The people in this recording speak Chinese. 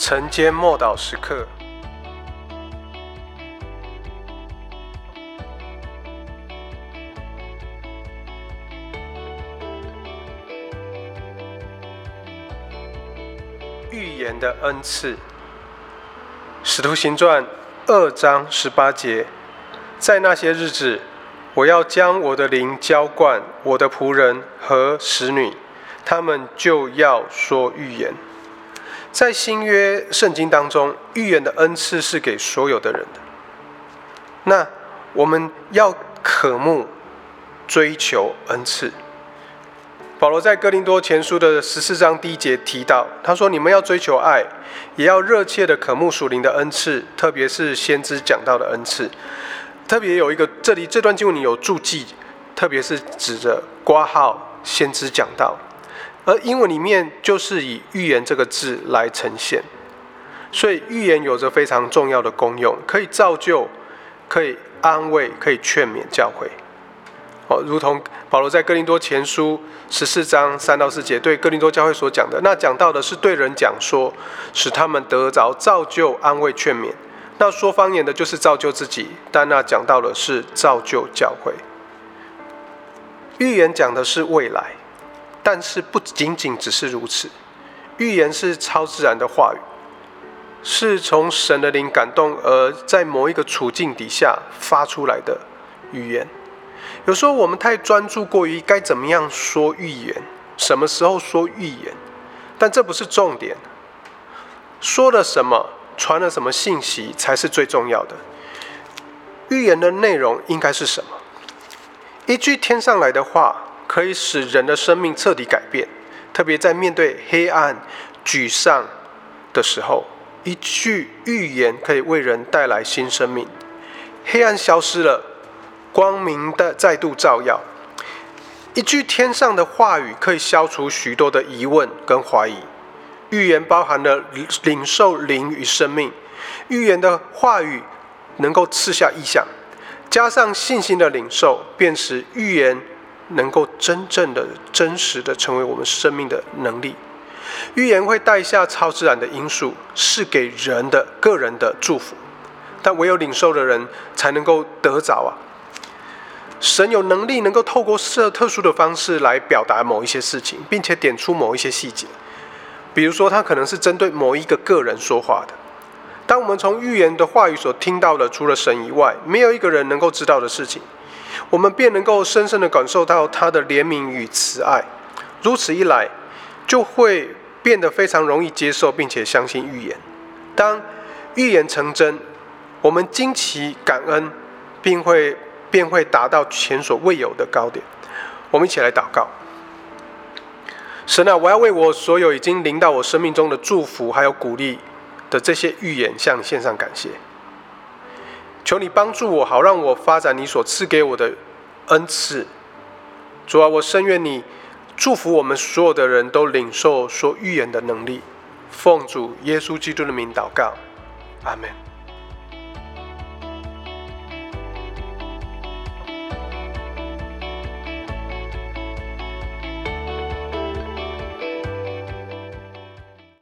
晨间默祷时刻，预言的恩赐，《使徒行传》二章十八节，在那些日子，我要将我的灵浇灌我的仆人和使女，他们就要说预言。在新约圣经当中，预言的恩赐是给所有的人的。那我们要渴慕追求恩赐。保罗在哥林多前书的十四章第一节提到，他说：“你们要追求爱，也要热切的渴慕属灵的恩赐，特别是先知讲到的恩赐。特别有一个，这里这段经文里有注记，特别是指着挂号先知讲到。”而英文里面就是以预言这个字来呈现，所以预言有着非常重要的功用，可以造就，可以安慰，可以劝勉教会。哦，如同保罗在哥林多前书十四章三到四节对哥林多教会所讲的，那讲到的是对人讲说，使他们得着造就、安慰、劝勉；那说方言的，就是造就自己，但那讲到的是造就教会。预言讲的是未来。但是不仅仅只是如此，预言是超自然的话语，是从神的灵感动而在某一个处境底下发出来的语言。有时候我们太专注过于该怎么样说预言，什么时候说预言，但这不是重点。说了什么，传了什么信息才是最重要的。预言的内容应该是什么？一句天上来的话。可以使人的生命彻底改变，特别在面对黑暗、沮丧的时候，一句预言可以为人带来新生命。黑暗消失了，光明的再度照耀。一句天上的话语可以消除许多的疑问跟怀疑。预言包含了领受灵与生命，预言的话语能够赐下意象，加上信心的领受，便使预言。能够真正的、真实的成为我们生命的能力。预言会带下超自然的因素，是给人的个人的祝福，但唯有领受的人才能够得着啊！神有能力能够透过设特殊的方式来表达某一些事情，并且点出某一些细节。比如说，他可能是针对某一个个人说话的。当我们从预言的话语所听到的，除了神以外，没有一个人能够知道的事情。我们便能够深深的感受到他的怜悯与慈爱，如此一来，就会变得非常容易接受并且相信预言。当预言成真，我们惊奇感恩，并会便会达到前所未有的高点。我们一起来祷告：神啊，我要为我所有已经临到我生命中的祝福还有鼓励的这些预言，向你献上感谢。求你帮助我，好让我发展你所赐给我的恩赐。主啊，我深愿你祝福我们所有的人都领受说预言的能力。奉主耶稣基督的名祷告，阿门。